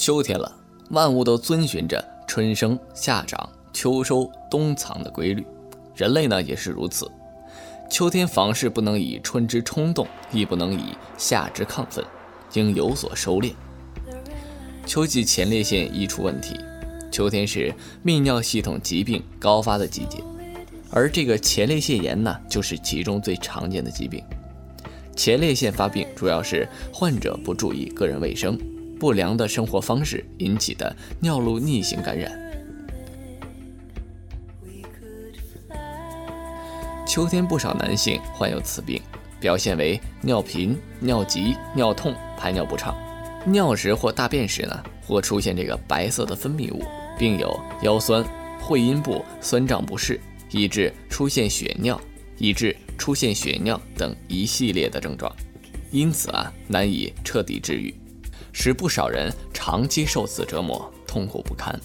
秋天了，万物都遵循着春生夏长秋收冬藏的规律，人类呢也是如此。秋天房事不能以春之冲动，亦不能以夏之亢奋，应有所收敛。秋季前列腺易出问题，秋天是泌尿系统疾病高发的季节，而这个前列腺炎呢，就是其中最常见的疾病。前列腺发病主要是患者不注意个人卫生。不良的生活方式引起的尿路逆行感染。秋天不少男性患有此病，表现为尿频、尿急、尿痛、排尿不畅。尿时或大便时呢，或出现这个白色的分泌物，并有腰酸、会阴部酸胀不适，以致出现血尿，以致出现血尿等一系列的症状。因此啊，难以彻底治愈。使不少人长期受此折磨，痛苦不堪。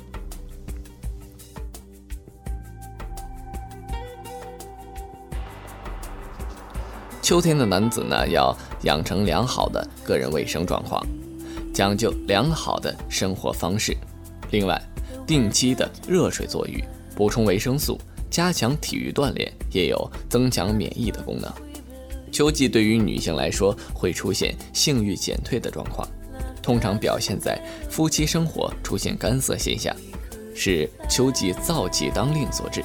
秋天的男子呢，要养成良好的个人卫生状况，讲究良好的生活方式。另外，定期的热水坐浴，补充维生素，加强体育锻炼，也有增强免疫的功能。秋季对于女性来说，会出现性欲减退的状况。通常表现在夫妻生活出现干涩现象，是秋季燥气当令所致。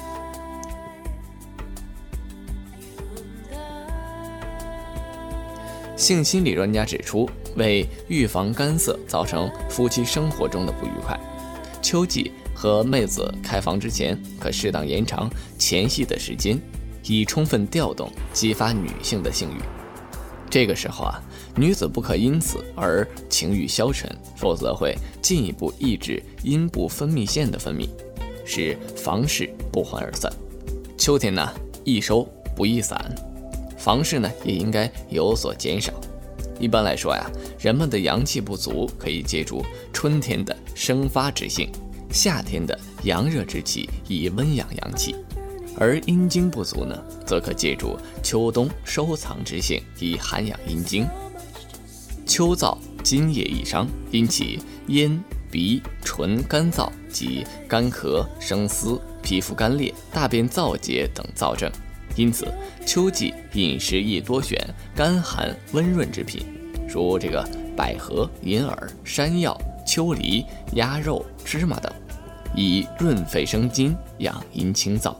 性心理专家指出，为预防干涩造成夫妻生活中的不愉快，秋季和妹子开房之前，可适当延长前戏的时间，以充分调动激发女性的性欲。这个时候啊。女子不可因此而情欲消沉，否则会进一步抑制阴部分泌腺的分泌，使房事不欢而散。秋天呢，易收不易散，房事呢也应该有所减少。一般来说呀，人们的阳气不足，可以借助春天的生发之性，夏天的阳热之气以温养阳气。而阴经不足呢，则可借助秋冬收藏之性以涵养阴经。秋燥，津液易伤，引起咽、鼻、唇干燥及干咳、生丝、皮肤干裂、大便燥结等燥症。因此，秋季饮食宜多选干寒温润之品，如这个百合、银耳、山药、秋梨、鸭肉、芝麻等，以润肺生津、养阴清燥。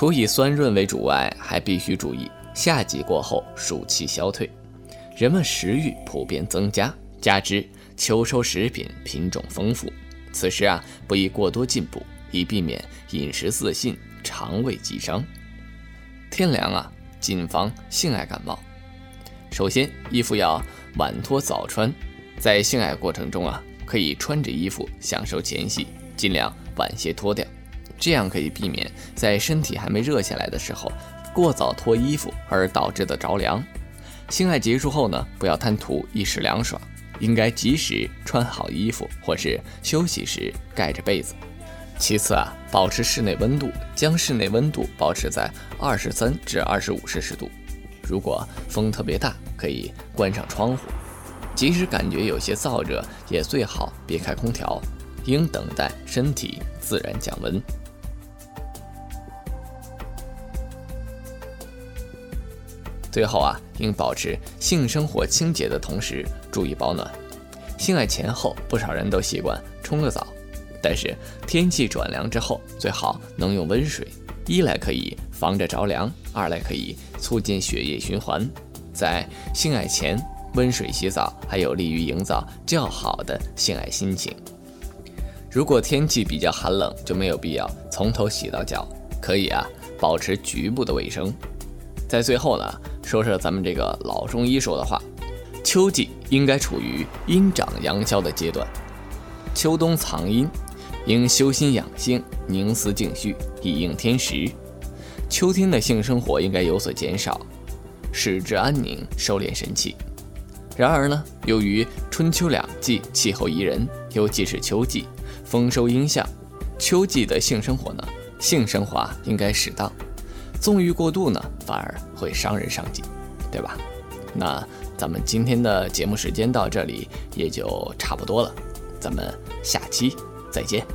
除以酸润为主外，还必须注意夏季过后暑气消退，人们食欲普遍增加，加之秋收食品品种丰富，此时啊不宜过多进补，以避免饮食自信、肠胃积伤。天凉啊，谨防性爱感冒。首先，衣服要晚脱早穿，在性爱过程中啊，可以穿着衣服享受前戏，尽量晚些脱掉。这样可以避免在身体还没热下来的时候过早脱衣服而导致的着凉。性爱结束后呢，不要贪图一时凉爽，应该及时穿好衣服，或是休息时盖着被子。其次啊，保持室内温度，将室内温度保持在二十三至二十五摄氏度。如果风特别大，可以关上窗户。即使感觉有些燥热，也最好别开空调，应等待身体自然降温。最后啊，应保持性生活清洁的同时，注意保暖。性爱前后，不少人都习惯冲个澡，但是天气转凉之后，最好能用温水，一来可以防着着凉，二来可以促进血液循环。在性爱前温水洗澡，还有利于营造较好的性爱心情。如果天气比较寒冷，就没有必要从头洗到脚，可以啊，保持局部的卫生。在最后呢。说说咱们这个老中医说的话，秋季应该处于阴长阳消的阶段，秋冬藏阴，应修心养性，凝思静绪，以应天时。秋天的性生活应该有所减少，使之安宁，收敛神气。然而呢，由于春秋两季气候宜人，尤其是秋季丰收阴象，秋季的性生活呢，性生活应该适当。纵欲过度呢，反而会伤人伤己。对吧？那咱们今天的节目时间到这里也就差不多了，咱们下期再见。